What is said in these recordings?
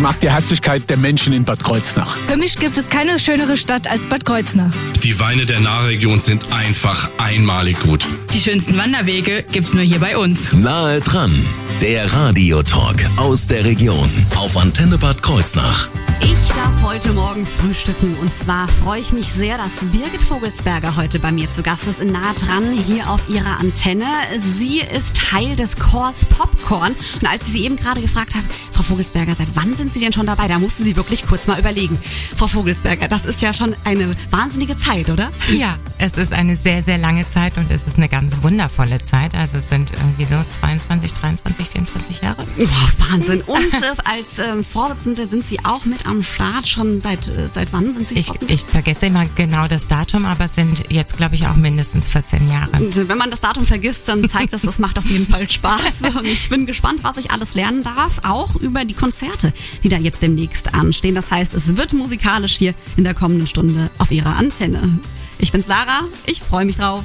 Ich mag die Herzlichkeit der Menschen in Bad Kreuznach. Für mich gibt es keine schönere Stadt als Bad Kreuznach. Die Weine der Nahregion sind einfach einmalig gut. Die schönsten Wanderwege gibt's nur hier bei uns. Nahe dran, der Radiotalk aus der Region auf Antenne Bad Kreuznach. Ich darf heute Morgen frühstücken und zwar freue ich mich sehr, dass Birgit Vogelsberger heute bei mir zu Gast ist in Nahe dran hier auf ihrer Antenne. Sie ist Teil des Chors Popcorn und als ich sie eben gerade gefragt habe, Frau Vogelsberger, seit wann sind Sie denn schon dabei? Da musste sie wirklich kurz mal überlegen. Frau Vogelsberger, das ist ja schon eine wahnsinnige Zeit, oder? Ja, es ist eine sehr, sehr lange Zeit und es ist eine ganz wundervolle Zeit. Also es sind irgendwie so 22, 23, 24 Jahre. Oh, Wahnsinn. Und äh, als ähm, Vorsitzende sind Sie auch mit am Start. Schon seit, äh, seit wann sind Sie Ich, ich vergesse immer genau das Datum, aber es sind jetzt, glaube ich, auch mindestens 14 Jahre. Wenn man das Datum vergisst, dann zeigt das, das macht auf jeden Fall Spaß. Und ich bin gespannt, was ich alles lernen darf, auch über die Konzerte, die da jetzt demnächst anstehen. Das heißt, es wird musikalisch hier in der kommenden Stunde auf Ihrer Antenne. Ich bin's Lara, ich freue mich drauf.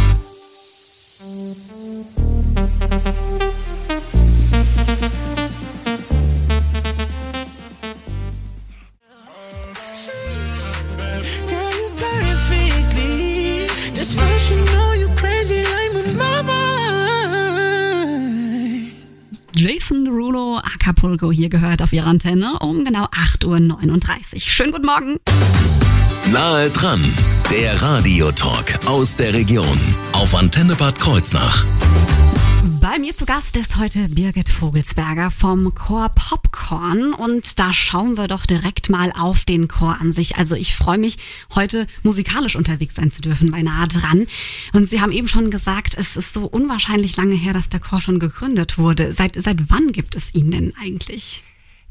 Acapulco hier gehört auf Ihrer Antenne um genau 8.39 Uhr. Schönen guten Morgen. Nahe dran, der Radiotalk aus der Region auf Antenne Bad Kreuznach. Bei mir zu Gast ist heute Birgit Vogelsberger vom Chor Popcorn und da schauen wir doch direkt mal auf den Chor an sich. Also ich freue mich, heute musikalisch unterwegs sein zu dürfen bei Nahe dran. Und Sie haben eben schon gesagt, es ist so unwahrscheinlich lange her, dass der Chor schon gegründet wurde. Seit, seit wann gibt es ihn denn eigentlich?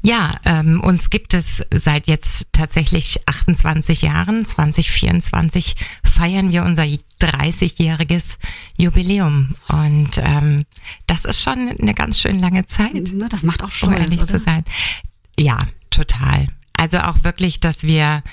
Ja, ähm, uns gibt es seit jetzt tatsächlich 28 Jahren. 2024 feiern wir unser 30-jähriges Jubiläum. Und ähm, das ist schon eine ganz schön lange Zeit. Ne, Das macht auch um stolz, ehrlich oder? zu sein. Ja, total. Also auch wirklich, dass wir,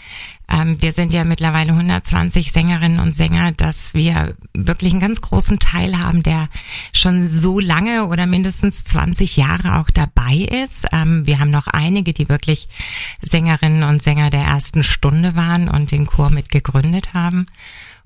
ähm, wir sind ja mittlerweile 120 Sängerinnen und Sänger, dass wir wirklich einen ganz großen Teil haben, der schon so lange oder mindestens 20 Jahre auch dabei ist. Ähm, wir haben noch einige, die wirklich Sängerinnen und Sänger der ersten Stunde waren und den Chor mit gegründet haben.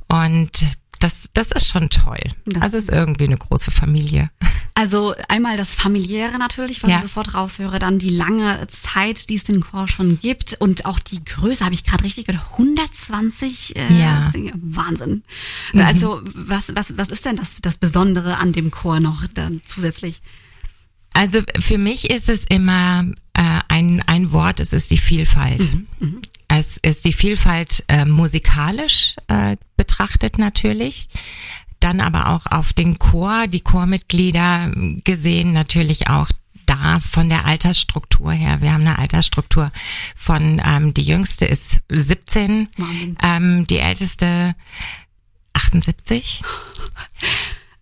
Und das, das ist schon toll. Das- Also es ist irgendwie eine große Familie. Also einmal das familiäre natürlich, was Ja. ich sofort raushöre, dann die lange Zeit, die es den Chor schon gibt und auch die Größe, habe ich gerade richtig gehört, 120 äh, Ja. Wahnsinn. Mhm. Also was, was, was ist denn das, das Besondere an dem Chor noch dann zusätzlich? Also für mich ist es immer äh, ein, ein Wort, es ist die Vielfalt. Es ist die Vielfalt äh, musikalisch äh, betrachtet natürlich, dann aber auch auf den Chor, die Chormitglieder gesehen natürlich auch da von der Altersstruktur her. Wir haben eine Altersstruktur von, ähm, die jüngste ist 17, Wahnsinn. ähm, die älteste 78.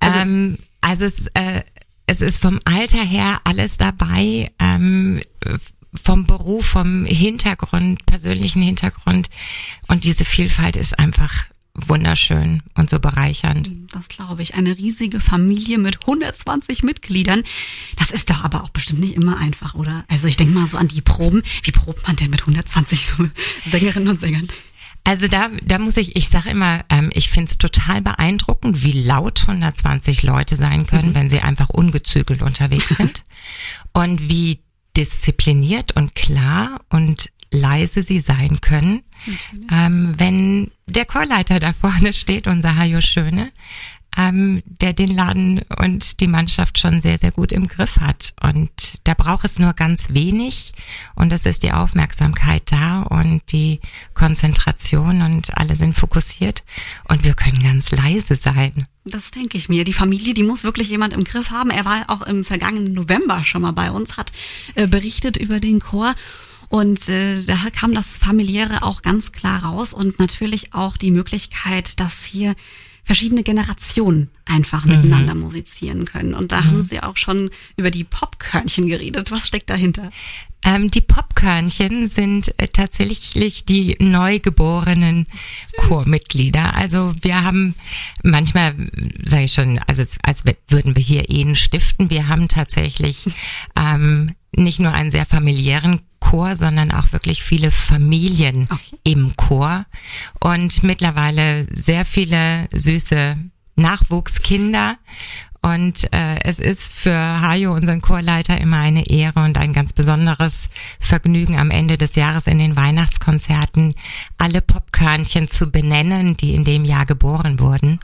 ähm, also es, äh, es ist vom Alter her alles dabei, ähm, vom Beruf, vom Hintergrund, persönlichen Hintergrund. Und diese Vielfalt ist einfach wunderschön und so bereichernd. Das glaube ich. Eine riesige Familie mit 120 Mitgliedern. Das ist doch aber auch bestimmt nicht immer einfach, oder? Also ich denke mal so an die Proben. Wie probt man denn mit 120 Sängerinnen und Sängern? Also da, da muss ich, ich sage immer, ähm, ich find's total beeindruckend, wie laut 120 Leute sein können, wenn sie einfach ungezügelt unterwegs sind. Und wie diszipliniert und klar und leise sie sein können, ähm, wenn der Chorleiter da vorne steht, unser Hajo Schöne, ähm, der den Laden und die Mannschaft schon sehr, sehr gut im Griff hat. Und da braucht es nur ganz wenig und das ist die Aufmerksamkeit da und die Konzentration und alle sind fokussiert und wir können ganz leise sein. Das denke ich mir. Die Familie, die muss wirklich jemand im Griff haben. Er war auch im vergangenen November schon mal bei uns, hat äh, berichtet über den Chor. Und äh, da kam das familiäre auch ganz klar raus und natürlich auch die Möglichkeit, dass hier verschiedene Generationen einfach miteinander musizieren können. Und da haben Sie auch schon über die Popkörnchen geredet. Was steckt dahinter? Ähm, die Popkörnchen sind äh, tatsächlich die neugeborenen Chormitglieder. Also wir haben manchmal, sage ich schon, also als würden wir hier Ehen stiften. Wir haben tatsächlich ähm, nicht nur einen sehr familiären Chor, sondern auch wirklich viele Familien Okay. im Chor und mittlerweile sehr viele süße Nachwuchskinder. Und äh, es ist für Hajo, unseren Chorleiter, immer eine Ehre und ein ganz besonderes Vergnügen am Ende des Jahres in den Weihnachtskonzerten alle Popkörnchen zu benennen, die in dem Jahr geboren wurden.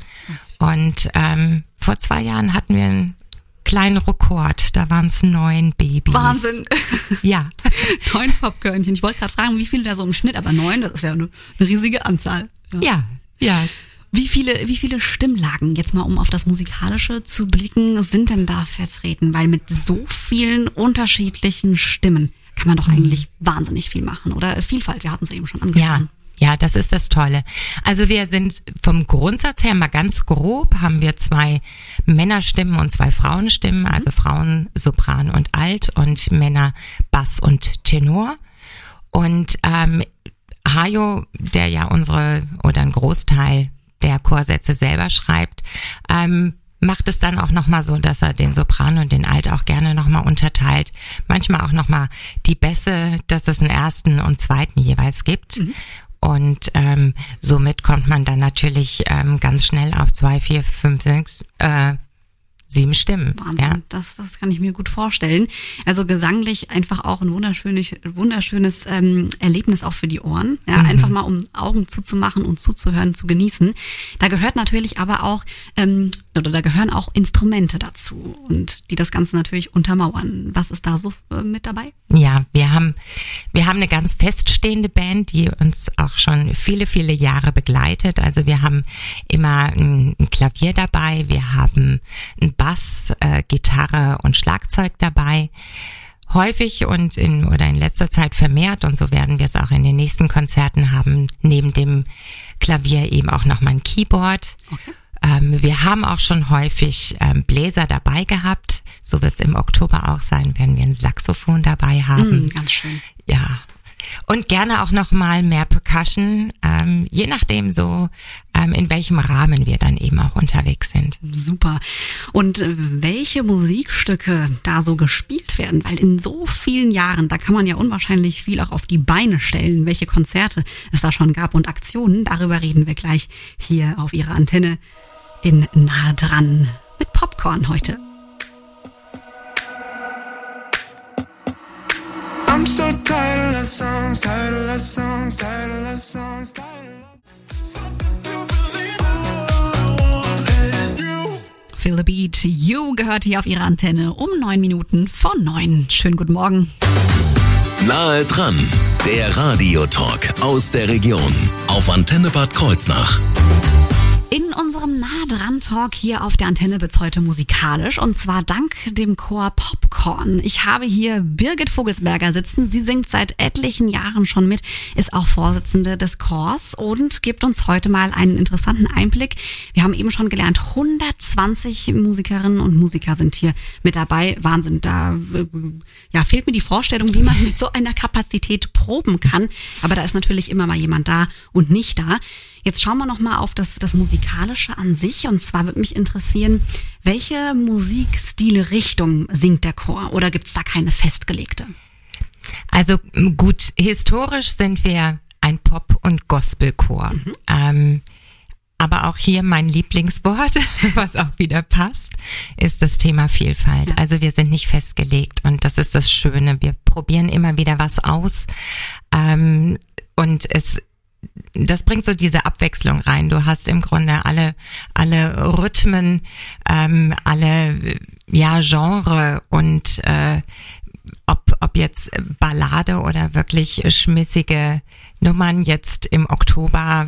Und ähm, vor zwei Jahren hatten wir einen kleinen Rekord. Da waren es neun Babys. Wahnsinn. Ja. neun Popkörnchen. Ich wollte gerade fragen, wie viele da so im Schnitt, aber neun, das ist ja eine, eine riesige Anzahl. Ja, ja. Wie viele, wie viele Stimmlagen, jetzt mal um auf das Musikalische zu blicken, sind denn da vertreten? Weil mit so vielen unterschiedlichen Stimmen kann man doch eigentlich wahnsinnig viel machen. Oder Vielfalt, wir hatten es eben schon Ja, angesprochen. ja, das ist das Tolle. Also wir sind vom Grundsatz her mal ganz grob, haben wir zwei Männerstimmen und zwei Frauenstimmen, also Frauen Sopran und Alt und Männer Bass und Tenor. Und ähm, Hajo, der ja unsere oder ein Großteil der Chorsätze selber schreibt, ähm, macht es dann auch nochmal so, dass er den Sopran und den Alt auch gerne nochmal unterteilt. Manchmal auch nochmal die Bässe, dass es einen ersten und zweiten jeweils gibt. Und ähm, somit kommt man dann natürlich ähm, ganz schnell auf zwei, vier, fünf, sechs, äh, sieben Stimmen. Wahnsinn, Ja. das, das kann ich mir gut vorstellen. Also gesanglich einfach auch ein wunderschönes, wunderschönes ähm, Erlebnis auch für die Ohren. Ja, Mhm. Einfach mal um Augen zuzumachen und zuzuhören, zu genießen. Da gehört natürlich aber auch, ähm, oder da gehören auch Instrumente dazu und die das Ganze natürlich untermauern. Was ist da so äh, mit dabei? Ja, wir haben, wir haben eine ganz feststehende Band, die uns auch schon viele, viele Jahre begleitet. Also wir haben immer ein, ein Klavier dabei, wir haben einen Bass, äh, Gitarre und Schlagzeug dabei. Häufig und in oder in letzter Zeit vermehrt und so werden wir es auch in den nächsten Konzerten haben, neben dem Klavier eben auch nochmal ein Keyboard. Ähm, wir haben auch schon häufig ähm, Bläser dabei gehabt. So wird es im Oktober auch sein, werden wir ein Saxophon dabei haben. Mm, ganz schön. Ja. Und gerne auch noch mal mehr Percussion, ähm, je nachdem so, ähm, in welchem Rahmen wir dann eben auch unterwegs sind. Super. Und welche Musikstücke da so gespielt werden, weil in so vielen Jahren, da kann man ja unwahrscheinlich viel auch auf die Beine stellen, welche Konzerte es da schon gab und Aktionen, darüber reden wir gleich hier auf Ihrer Antenne in Nahe dran mit Popcorn heute. I'm so tired of love songs, tired of love songs, tired of love songs, tired of Feel the Beat, You gehört hier auf Ihrer Antenne um neun Minuten vor neun. Schönen guten Morgen. Nahe dran, der Radiotalk aus der Region auf Antenne Bad Kreuznach. In unserem Nah dran Talk hier auf der Antenne wird's heute musikalisch und zwar dank dem Chor Popcorn. Ich habe hier Birgit Vogelsberger sitzen. Sie singt seit etlichen Jahren schon mit, ist auch Vorsitzende des Chors und gibt uns heute mal einen interessanten Einblick. Wir haben eben schon gelernt, 120 Musikerinnen und Musiker sind hier mit dabei. Wahnsinn, da äh, ja, fehlt mir die Vorstellung, wie man mit so einer Kapazität proben kann. Aber da ist natürlich immer mal jemand da und nicht da. Jetzt schauen wir noch mal auf das, das Musikalische an sich. Und zwar würde mich interessieren, welche Musikstile Richtung singt der Chor? Oder gibt's da keine festgelegte? Also gut, historisch sind wir ein Pop- und Gospelchor. Ähm, aber auch hier mein Lieblingswort, was auch wieder passt, ist das Thema Vielfalt. Also wir sind nicht festgelegt und das ist das Schöne. Wir probieren immer wieder was aus ähm, und es das bringt so diese Abwechslung rein. Du hast im Grunde alle, alle Rhythmen, ähm, alle ja, Genre und äh, ob, ob jetzt Ballade oder wirklich schmissige Nummern. Jetzt im Oktober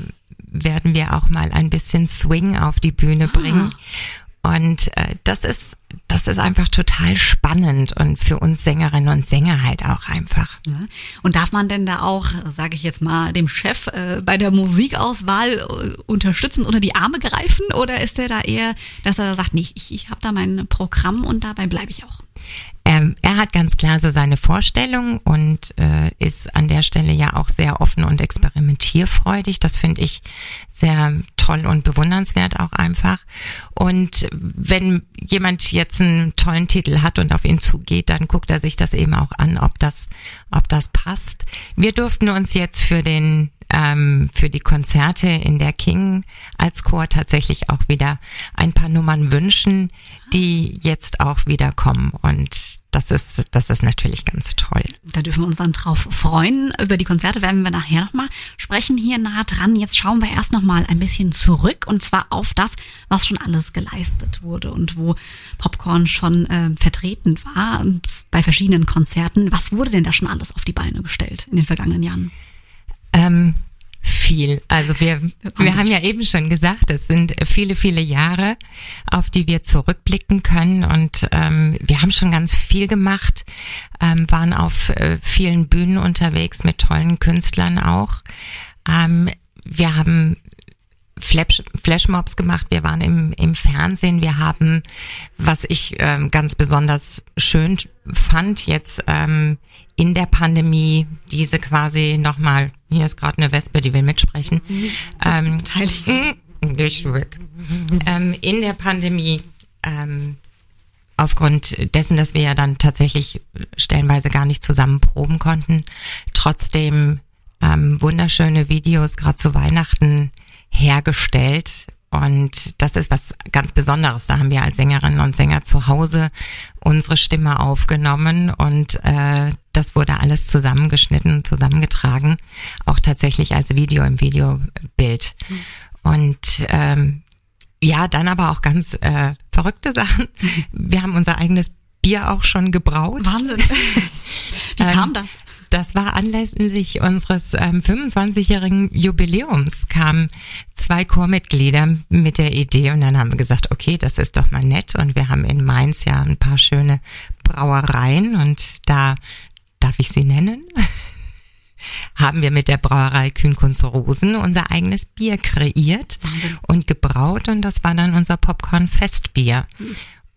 werden wir auch mal ein bisschen Swing auf die Bühne bringen. Und äh, das ist das ist einfach total spannend und für uns Sängerinnen und Sänger halt auch einfach. Und darf man denn da auch, sage ich jetzt mal, dem Chef äh, bei der Musikauswahl äh, unterstützen oder die Arme greifen? Oder ist er da eher, dass er sagt, nee, ich, ich habe da mein Programm und dabei bleibe ich auch? Ähm, er hat ganz klar so seine Vorstellung und äh, ist an der Stelle ja auch sehr offen und experimentierfreudig. Das finde ich sehr toll und bewundernswert auch einfach. Und wenn jemand jetzt einen tollen Titel hat und auf ihn zugeht, dann guckt er sich das eben auch an, ob das, ob das passt. Wir durften uns jetzt für den ähm, für die Konzerte in der King als Chor tatsächlich auch wieder ein paar Nummern wünschen, die jetzt auch wieder kommen. Und das ist, das ist natürlich ganz toll. Da dürfen wir uns dann drauf freuen. Über die Konzerte werden wir nachher nochmal sprechen hier nah dran. Jetzt schauen wir erst nochmal ein bisschen zurück und zwar auf das, was schon alles geleistet wurde und wo Popcorn schon äh, vertreten war bei verschiedenen Konzerten. Was wurde denn da schon alles auf die Beine gestellt in den vergangenen Jahren? Ähm, viel. Also wir, wir haben ja eben schon gesagt, es sind viele, viele Jahre, auf die wir zurückblicken können und ähm, wir haben schon ganz viel gemacht, ähm, waren auf äh, vielen Bühnen unterwegs mit tollen Künstlern auch. Ähm, wir haben Flash, Flashmobs gemacht, wir waren im, im Fernsehen, wir haben, was ich ähm, ganz besonders schön fand, jetzt ähm, in der Pandemie diese quasi nochmal, hier ist gerade eine Wespe, die will mitsprechen, ähm, nicht weg. ähm, in der Pandemie ähm, aufgrund dessen, dass wir ja dann tatsächlich stellenweise gar nicht zusammen proben konnten, trotzdem ähm, wunderschöne Videos gerade zu Weihnachten hergestellt. Und das ist was ganz Besonderes. Da haben wir als Sängerinnen und Sänger zu Hause unsere Stimme aufgenommen und äh, das wurde alles zusammengeschnitten, zusammengetragen, auch tatsächlich als Video im Videobild. Und ähm, ja, dann aber auch ganz äh, verrückte Sachen. Wir haben unser eigenes Bier auch schon gebraut. Wahnsinn. Wie kam das? Das war anlässlich unseres ähm, 25-jährigen Jubiläums kamen zwei Chormitglieder mit der Idee und dann haben wir gesagt, okay, das ist doch mal nett und wir haben in Mainz ja ein paar schöne Brauereien und da darf ich sie nennen? haben wir mit der Brauerei Kühnkunst Rosen unser eigenes Bier kreiert und gebraut und das war dann unser Popcorn Festbier.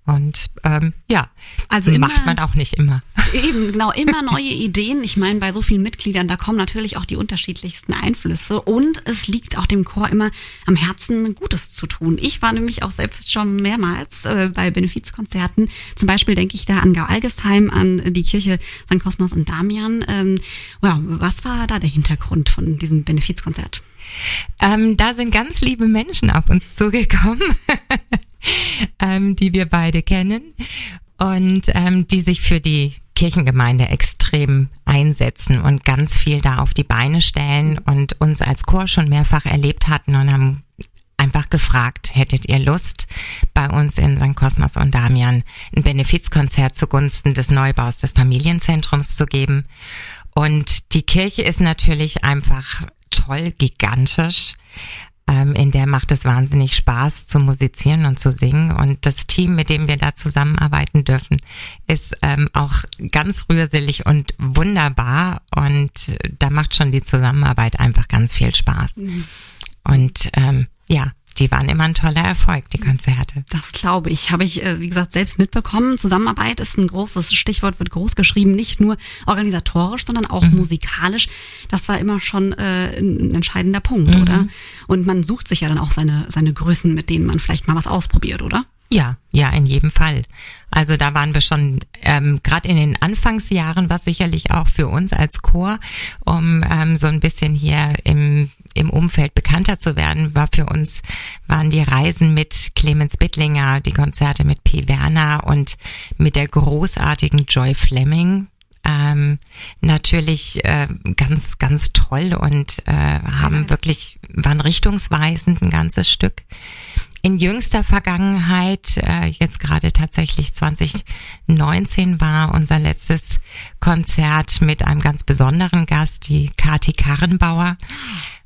Und ähm, ja, also immer, macht man auch nicht immer. Eben, genau, immer neue Ideen. Ich meine, bei so vielen Mitgliedern, da kommen natürlich auch die unterschiedlichsten Einflüsse. Und es liegt auch dem Chor immer am Herzen, Gutes zu tun. Ich war nämlich auch selbst schon mehrmals äh, bei Benefizkonzerten. Zum Beispiel denke ich da an Gau-Algesheim, an die Kirche St. Kosmos und Damian. Ähm, ja, was war da der Hintergrund von diesem Benefizkonzert? Ähm, da sind ganz liebe Menschen auf uns zugekommen. ähm, die wir beide kennen und ähm, die sich für die Kirchengemeinde extrem einsetzen und ganz viel da auf die Beine stellen und uns als Chor schon mehrfach erlebt hatten und haben einfach gefragt, hättet ihr Lust, bei uns in St. Kosmas und Damian ein Benefizkonzert zugunsten des Neubaus des Familienzentrums zu geben. Und die Kirche ist natürlich einfach toll, gigantisch. Ähm, in der macht es wahnsinnig Spaß zu musizieren und zu singen. Und das Team, mit dem wir da zusammenarbeiten dürfen, ist ähm, auch ganz rührselig und wunderbar. Und da macht schon die Zusammenarbeit einfach ganz viel Spaß. Mhm. Und ähm, ja, die waren immer ein toller Erfolg, die Konzerte. Das glaube ich. Habe ich, äh, wie gesagt, selbst mitbekommen. Zusammenarbeit ist ein großes Stichwort, wird groß geschrieben, nicht nur organisatorisch, sondern auch mhm. musikalisch. Das war immer schon äh, ein entscheidender Punkt, mhm. oder? Und man sucht sich ja dann auch seine, seine Größen, mit denen man vielleicht mal was ausprobiert, oder? Ja, ja, in jedem Fall. Also da waren wir schon ähm, gerade in den Anfangsjahren, was sicherlich auch für uns als Chor, um ähm, so ein bisschen hier im im Umfeld bekannter zu werden, war für uns, waren die Reisen mit Clemens Bittlinger, die Konzerte mit P. Werner und mit der großartigen Joy Fleming. Ähm, natürlich äh, ganz, ganz toll und äh, haben wirklich, waren richtungsweisend ein ganzes Stück. In jüngster Vergangenheit, äh, jetzt gerade tatsächlich 2019 war unser letztes Konzert mit einem ganz besonderen Gast, die Kati Karrenbauer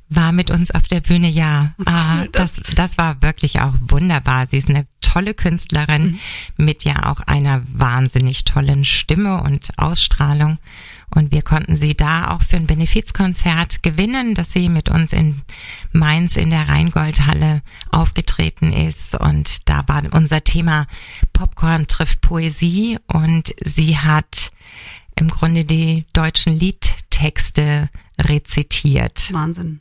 war mit uns auf der Bühne, ja. Ah, das, das war wirklich auch wunderbar. Sie ist eine tolle Künstlerin mit ja auch einer wahnsinnig tollen Stimme und Ausstrahlung. Und wir konnten sie da auch für ein Benefizkonzert gewinnen, dass sie mit uns in Mainz in der Rheingoldhalle aufgetreten ist. Und da war unser Thema Popcorn trifft Poesie. Und sie hat im Grunde die deutschen Liedtexte rezitiert. Wahnsinn.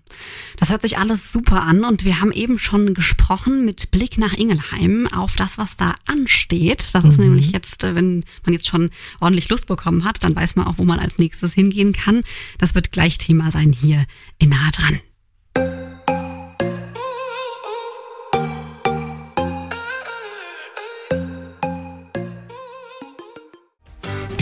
Das hört sich alles super an und wir haben eben schon gesprochen mit Blick nach Ingelheim auf das, was da ansteht. Das ist nämlich jetzt, äh, wenn man jetzt schon ordentlich Lust bekommen hat, dann weiß man auch, wo man als nächstes hingehen kann. Das wird gleich Thema sein hier in Nahe dran.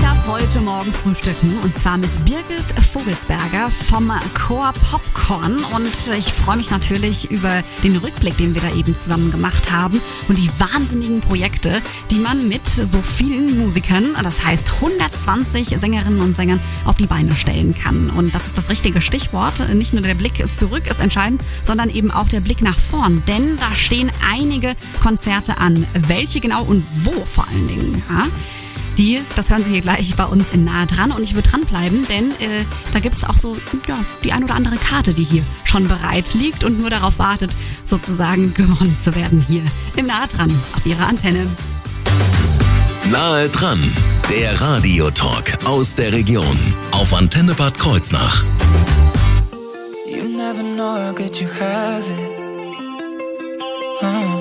darf heute Morgen frühstücken und zwar mit Birgit Vogelsberger vom Chor Popcorn und ich freue mich natürlich über den Rückblick, den wir da eben zusammen gemacht haben und die wahnsinnigen Projekte, die man mit so vielen Musikern, das heißt 120 Sängerinnen und Sängern auf die Beine stellen kann. Und das ist das richtige Stichwort. Nicht nur der Blick zurück ist entscheidend, sondern eben auch der Blick nach vorn, denn da stehen einige Konzerte an. Welche genau und wo vor allen Dingen? Ja? Die, das hören Sie hier gleich bei uns in Nahe dran und ich würde dranbleiben, denn äh, da gibt's auch so ja, die ein oder andere Karte, die hier schon bereit liegt und nur darauf wartet, sozusagen gewonnen zu werden hier im Nahe dran auf Ihrer Antenne. Nahe dran, der Radiotalk aus der Region auf Antenne Bad Kreuznach. You never know how good you have it. Uh-huh.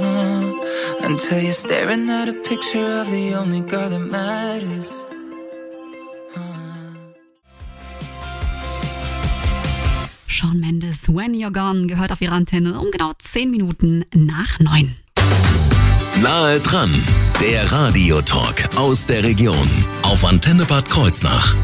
Until you're staring at a picture of the only girl that matters. Sean Mendes, When You're Gone, gehört auf Ihrer Antenne um genau 10 Minuten nach 9. Nahe dran, der Radiotalk aus der Region auf Antenne Bad Kreuznach.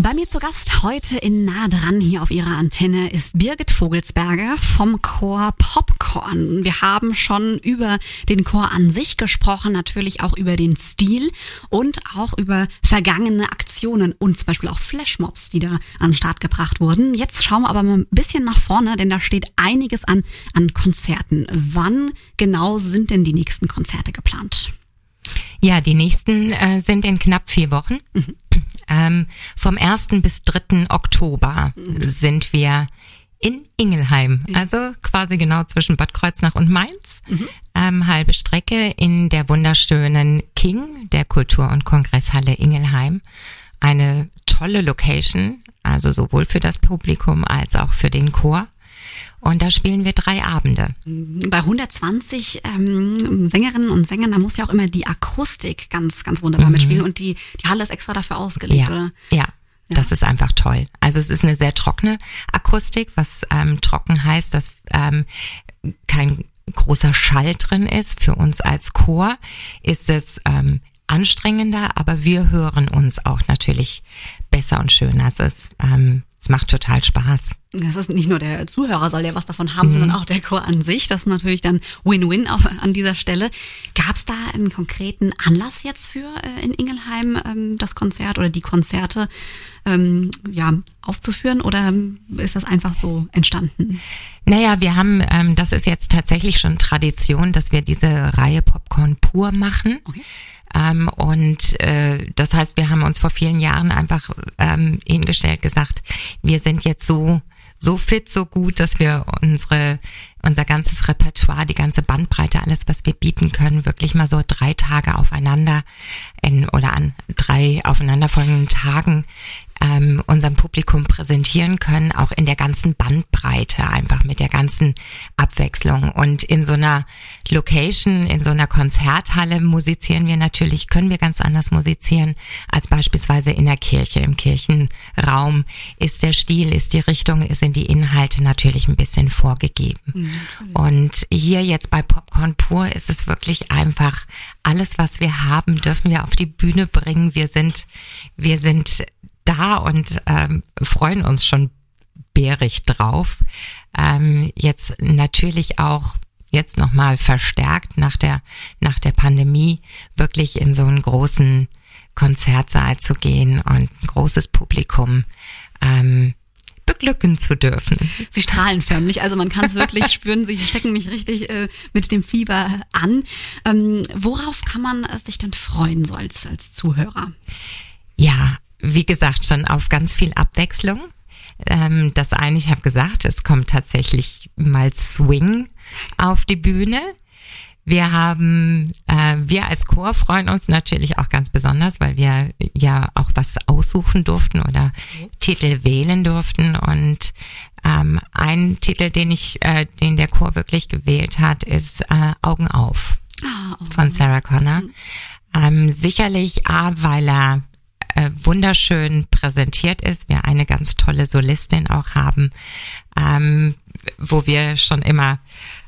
Bei mir zu Gast heute in Nah dran hier auf ihrer Antenne ist Birgit Vogelsberger vom Chor Popcorn. Wir haben schon über den Chor an sich gesprochen, natürlich auch über den Stil und auch über vergangene Aktionen und zum Beispiel auch Flashmobs, die da an den Start gebracht wurden. Jetzt schauen wir aber mal ein bisschen nach vorne, denn da steht einiges an, an Konzerten. Wann genau sind denn die nächsten Konzerte geplant? Ja, die nächsten äh, sind in knapp vier Wochen. Ähm, vom 1. bis 3. Oktober sind wir in Ingelheim, also quasi genau zwischen Bad Kreuznach und Mainz. Ähm, halbe Strecke in der wunderschönen King, der Kultur- und Kongresshalle Ingelheim. Eine tolle Location, also sowohl für das Publikum als auch für den Chor. Und da spielen wir drei Abende. Bei 120 ähm, Sängerinnen und Sängern, da muss ja auch immer die Akustik ganz, ganz wunderbar mitspielen und die, die Halle ist extra dafür ausgelegt, Ja, oder? ja. Das ist einfach toll. Also es ist eine sehr trockene Akustik, was ähm, trocken heißt, dass ähm, kein großer Schall drin ist. Für uns als Chor ist es ähm, anstrengender, aber wir hören uns auch natürlich besser und schöner. Also es, ähm, es macht total Spaß. Das ist nicht nur der Zuhörer soll ja was davon haben, sondern auch der Chor an sich. Das ist natürlich dann Win-Win an dieser Stelle. Gab es da einen konkreten Anlass jetzt für äh, in Ingelheim ähm, das Konzert oder die Konzerte ähm, ja, aufzuführen oder ist das einfach so entstanden? Naja, wir haben, ähm, das ist jetzt tatsächlich schon Tradition, dass wir diese Reihe Popcorn pur machen. Okay. Ähm, und äh, das heißt, wir haben uns vor vielen Jahren einfach ähm, hingestellt, gesagt, wir sind jetzt so so fit, so gut, dass wir unsere unser ganzes Repertoire, die ganze Bandbreite, alles, was wir bieten können, wirklich mal so drei Tage aufeinander in, oder an drei aufeinanderfolgenden Tagen ähm, unserem Publikum präsentieren können, auch in der ganzen Bandbreite, einfach mit der ganzen Abwechslung. Und in so einer Location, in so einer Konzerthalle musizieren wir natürlich, können wir ganz anders musizieren als beispielsweise in der Kirche. Im Kirchenraum ist der Stil, ist die Richtung, sind die Inhalte natürlich ein bisschen vorgegeben. Und hier jetzt bei Popcorn Pur ist es wirklich einfach alles, was wir haben, dürfen wir auf die Bühne bringen. Wir sind, wir sind da und ähm, freuen uns schon bärig drauf. Ähm, jetzt natürlich auch jetzt nochmal verstärkt nach der, nach der Pandemie wirklich in so einen großen Konzertsaal zu gehen und ein großes Publikum ähm, beglücken zu dürfen. Sie strahlen förmlich, also man kann es wirklich spüren. Sie stecken mich richtig äh, mit dem Fieber an. Ähm, worauf kann man sich denn freuen, so als, als Zuhörer? Ja, wie gesagt, schon auf ganz viel Abwechslung. Ähm, das eine, ich habe gesagt, es kommt tatsächlich mal Swing auf die Bühne. Wir haben, äh, wir als Chor freuen uns natürlich auch ganz besonders, weil wir ja auch was aussuchen durften oder Titel wählen durften. Und ähm, ein Titel, den ich, äh, den der Chor wirklich gewählt hat, ist äh, Augen auf Ah, oh. von Sarah Connor. Ähm, sicherlich A, weil er äh, wunderschön präsentiert ist, wir eine ganz tolle Solistin auch haben, ähm, wo wir schon immer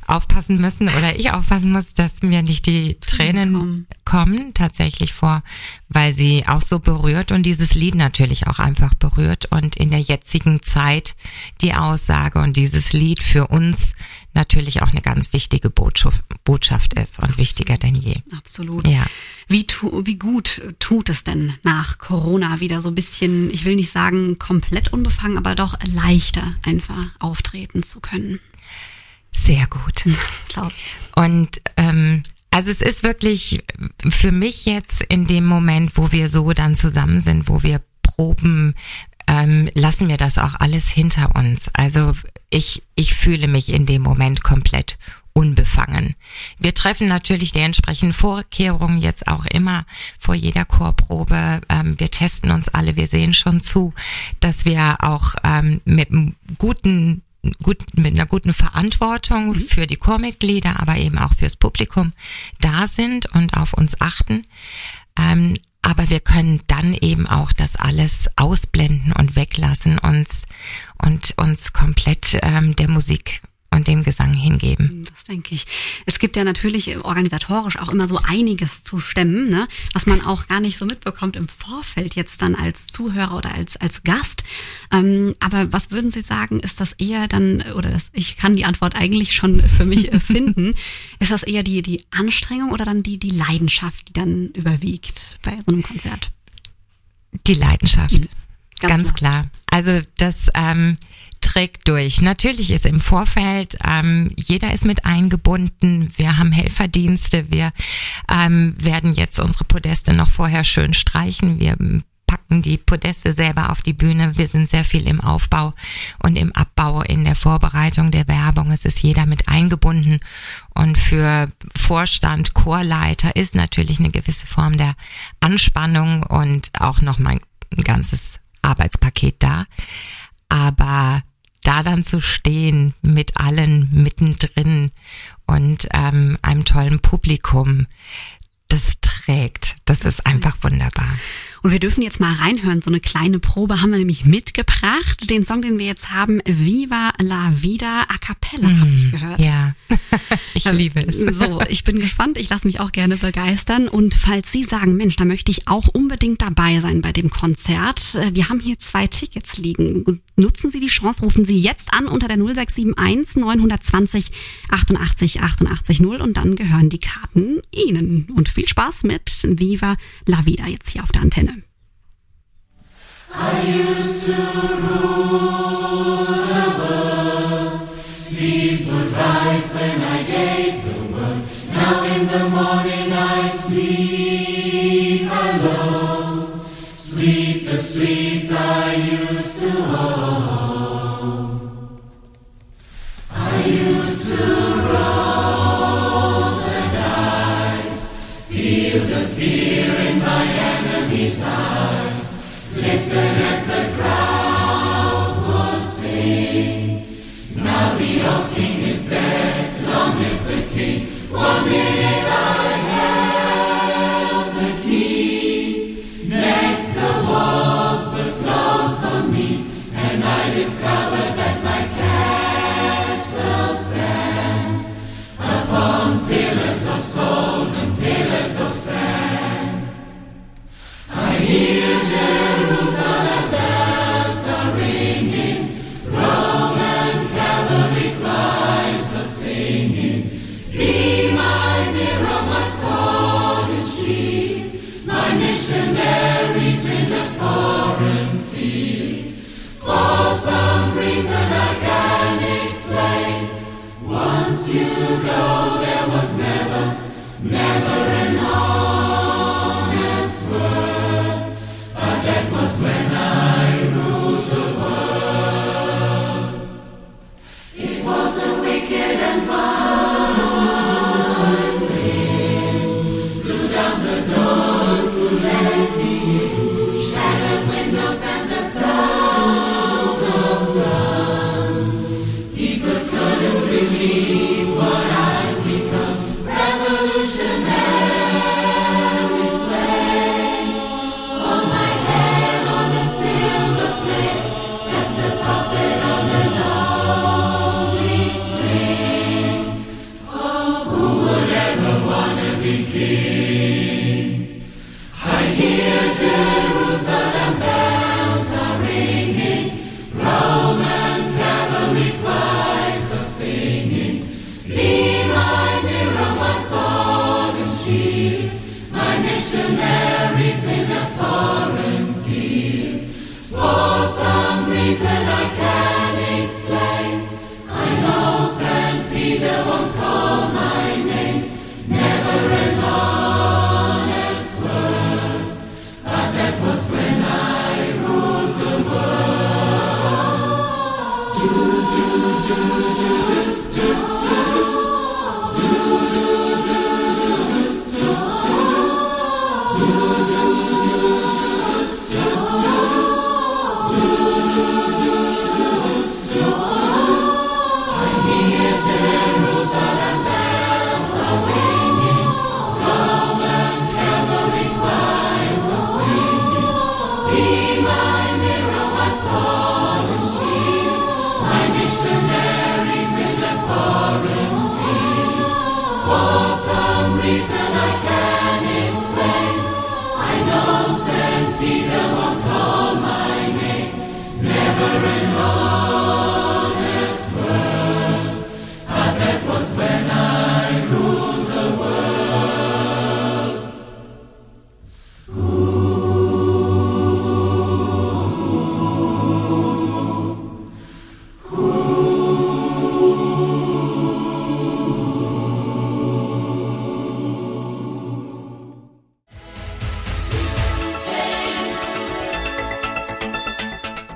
aufpassen müssen oder ich aufpassen muss, dass mir nicht die Tränen kommen. kommen tatsächlich vor, weil sie auch so berührt und dieses Lied natürlich auch einfach berührt und in der jetzigen Zeit die Aussage und dieses Lied für uns natürlich auch eine ganz wichtige Botschaft, Botschaft ist und wichtiger denn je. Absolut. Ja. Wie, tu, wie gut tut es denn nach Corona wieder so ein bisschen, ich will nicht sagen komplett unbefangen, aber doch leichter einfach auftreten zu können? Sehr gut. Glaube ich. Und ähm, also es ist wirklich für mich jetzt in dem Moment, wo wir so dann zusammen sind, wo wir proben, ähm, lassen wir das auch alles hinter uns. Also ich, ich fühle mich in dem Moment komplett unbefangen. Wir treffen natürlich die entsprechenden Vorkehrungen jetzt auch immer vor jeder Chorprobe. Ähm, wir testen uns alle, wir sehen schon zu, dass wir auch ähm, mit einem guten gut, mit einer guten Verantwortung für die Chormitglieder, aber eben auch fürs Publikum da sind und auf uns achten. Ähm, aber wir können dann eben auch das alles ausblenden und weglassen uns und uns komplett ähm, der Musik und dem Gesang hingeben. Das denke ich. Es gibt ja natürlich organisatorisch auch immer so einiges zu stemmen, ne? was man auch gar nicht so mitbekommt im Vorfeld jetzt dann als Zuhörer oder als, als Gast. Ähm, aber was würden Sie sagen, ist das eher dann, oder das, ich kann die Antwort eigentlich schon für mich äh, finden, ist das eher die, die Anstrengung oder dann die, die Leidenschaft, die dann überwiegt bei so einem Konzert? Die Leidenschaft. Mhm. Ganz Ganz, klar. Also das ähm, trägt durch. Natürlich ist im Vorfeld, ähm, jeder ist mit eingebunden. Wir haben Helferdienste. Wir ähm, werden jetzt unsere Podeste noch vorher schön streichen. Wir packen die Podeste selber auf die Bühne. Wir sind sehr viel im Aufbau und im Abbau, in der Vorbereitung der Werbung. Es ist jeder mit eingebunden. Und für Vorstand, Chorleiter ist natürlich eine gewisse Form der Anspannung und auch noch mal ein ganzes Arbeitspaket da. Aber da dann zu stehen mit allen mittendrin und ähm, einem tollen Publikum, das trägt. Das ist einfach wunderbar. Und wir dürfen jetzt mal reinhören. So eine kleine Probe haben wir nämlich mitgebracht. Den Song, den wir jetzt haben, Viva la Vida a cappella, habe ich gehört. Hm, Ja, ich liebe es. So, ich bin gespannt. Ich lasse mich auch gerne begeistern. Und falls Sie sagen, Mensch, da möchte ich auch unbedingt dabei sein bei dem Konzert. äh, Wir haben hier zwei Tickets liegen. Nutzen Sie die Chance, rufen Sie jetzt an unter der 0671 920 88 88 0 und dann gehören die Karten Ihnen. Und viel Spaß mit Viva la Vida jetzt hier auf der Antenne. I used to rule the world. Seas would rise when I gave the word. Now in the morning I sleep alone. Sweep the streets I used to roam.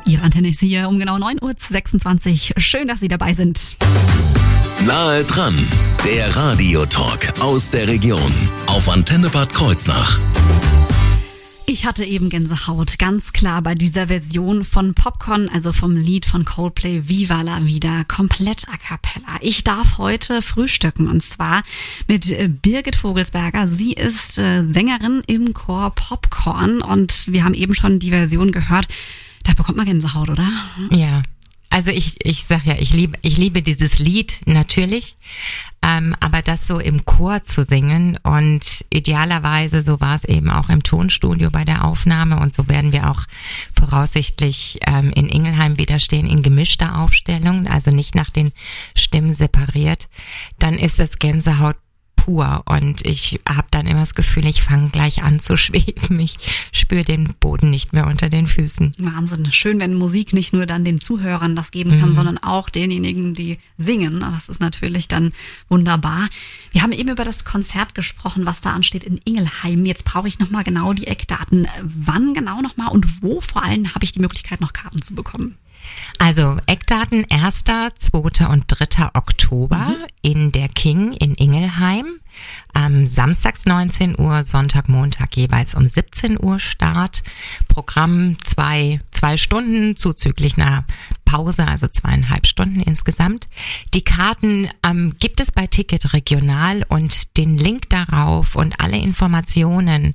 Ihre Antenne ist hier um genau 9.26 Uhr. Schön, dass Sie dabei sind. Nahe dran, der Radiotalk aus der Region auf Antenne Bad Kreuznach. Ich hatte eben Gänsehaut, ganz klar bei dieser Version von Popcorn, also vom Lied von Coldplay Viva la Vida, komplett a cappella. Ich darf heute frühstücken und zwar mit äh, Birgit Vogelsberger. Sie ist äh, Sängerin im Chor Popcorn und wir haben eben schon die Version gehört. Da bekommt man Gänsehaut, oder? Ja. Also ich, ich sag ja, ich liebe, ich liebe dieses Lied natürlich, ähm, aber das so im Chor zu singen und idealerweise, so war es eben auch im Tonstudio bei der Aufnahme und so werden wir auch voraussichtlich ähm, in Ingelheim wieder stehen in gemischter Aufstellung, also nicht nach den Stimmen separiert, dann ist das Gänsehaut pur und ich habe dann immer das Gefühl, ich fange gleich an zu schweben. Ich spüre den Boden nicht mehr unter den Füßen. Wahnsinn. Schön, wenn Musik nicht nur dann den Zuhörern das geben kann, Mhm. sondern auch denjenigen, die singen. Das ist natürlich dann wunderbar. Wir haben eben über das Konzert gesprochen, was da ansteht in Ingelheim. Jetzt brauche ich nochmal genau die Eckdaten. Wann genau nochmal und wo vor allem habe ich die Möglichkeit, noch Karten zu bekommen? Also Eckdaten 1., 2. und 3. Oktober in der King in Ingelheim. Am Samstags 19 Uhr, Sonntag, Montag jeweils um 17 Uhr Start. Programm zwei, zwei Stunden zuzüglich einer Pause, also zweieinhalb Stunden insgesamt. Die Karten ähm, gibt es bei Ticket Regional und den Link darauf und alle Informationen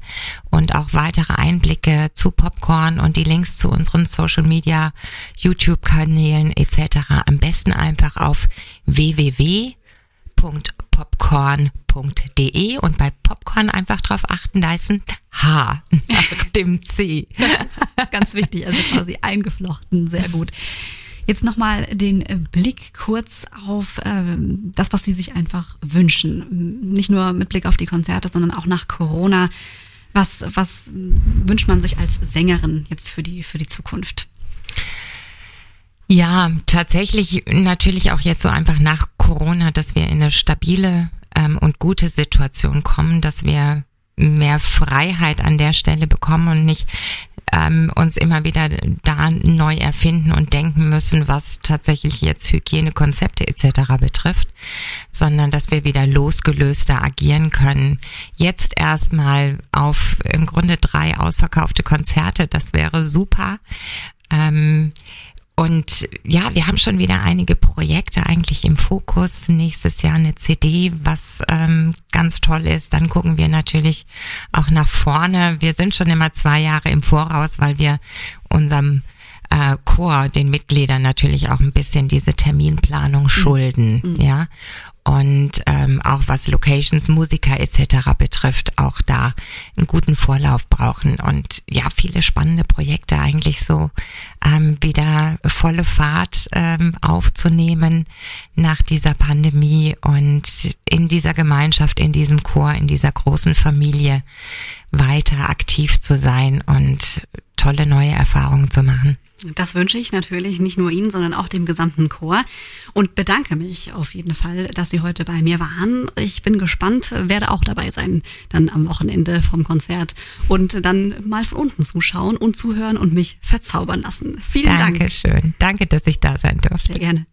und auch weitere Einblicke zu Popcorn und die Links zu unseren Social Media, YouTube-Kanälen etc. am besten einfach auf www.popcorn.de und bei Popcorn einfach drauf achten, da ist ein H nach dem C. Ganz wichtig, also quasi eingeflochten. Sehr gut. Jetzt nochmal den äh, Blick kurz auf ähm, das, was Sie sich einfach wünschen. Nicht nur mit Blick auf die Konzerte, sondern auch nach Corona. Was, was wünscht man sich als Sängerin jetzt für die, für die Zukunft? Ja, tatsächlich natürlich auch jetzt so einfach nach Corona, dass wir in eine stabile ähm, und gute Situation kommen, dass wir mehr Freiheit an der Stelle bekommen und nicht ähm, uns immer wieder da neu erfinden und denken müssen, was tatsächlich jetzt Hygienekonzepte etc. betrifft, sondern dass wir wieder losgelöster agieren können. Jetzt erstmal auf im Grunde drei ausverkaufte Konzerte, das wäre super. Ähm, und ja, wir haben schon wieder einige Projekte eigentlich im Fokus. Nächstes Jahr eine CD, was ähm, ganz toll ist. Dann gucken wir natürlich auch nach vorne. Wir sind schon immer zwei Jahre im Voraus, weil wir unserem äh, Chor, den Mitgliedern natürlich auch ein bisschen diese Terminplanung mhm. schulden, mhm. ja. Und ähm, auch was Locations, Musiker etc. betrifft, auch da einen guten Vorlauf brauchen und ja, viele spannende Projekte eigentlich so ähm, wieder volle Fahrt ähm, aufzunehmen nach dieser Pandemie und in dieser Gemeinschaft, in diesem Chor, in dieser großen Familie weiter aktiv zu sein und tolle neue Erfahrungen zu machen. Das wünsche ich natürlich nicht nur Ihnen, sondern auch dem gesamten Chor und bedanke mich auf jeden Fall, dass Sie heute bei mir waren. Ich bin gespannt, werde auch dabei sein dann am Wochenende vom Konzert und dann mal von unten zuschauen und zuhören und mich verzaubern lassen. Vielen Dankeschön. Dank. Danke, dass ich da sein durfte. Sehr gerne.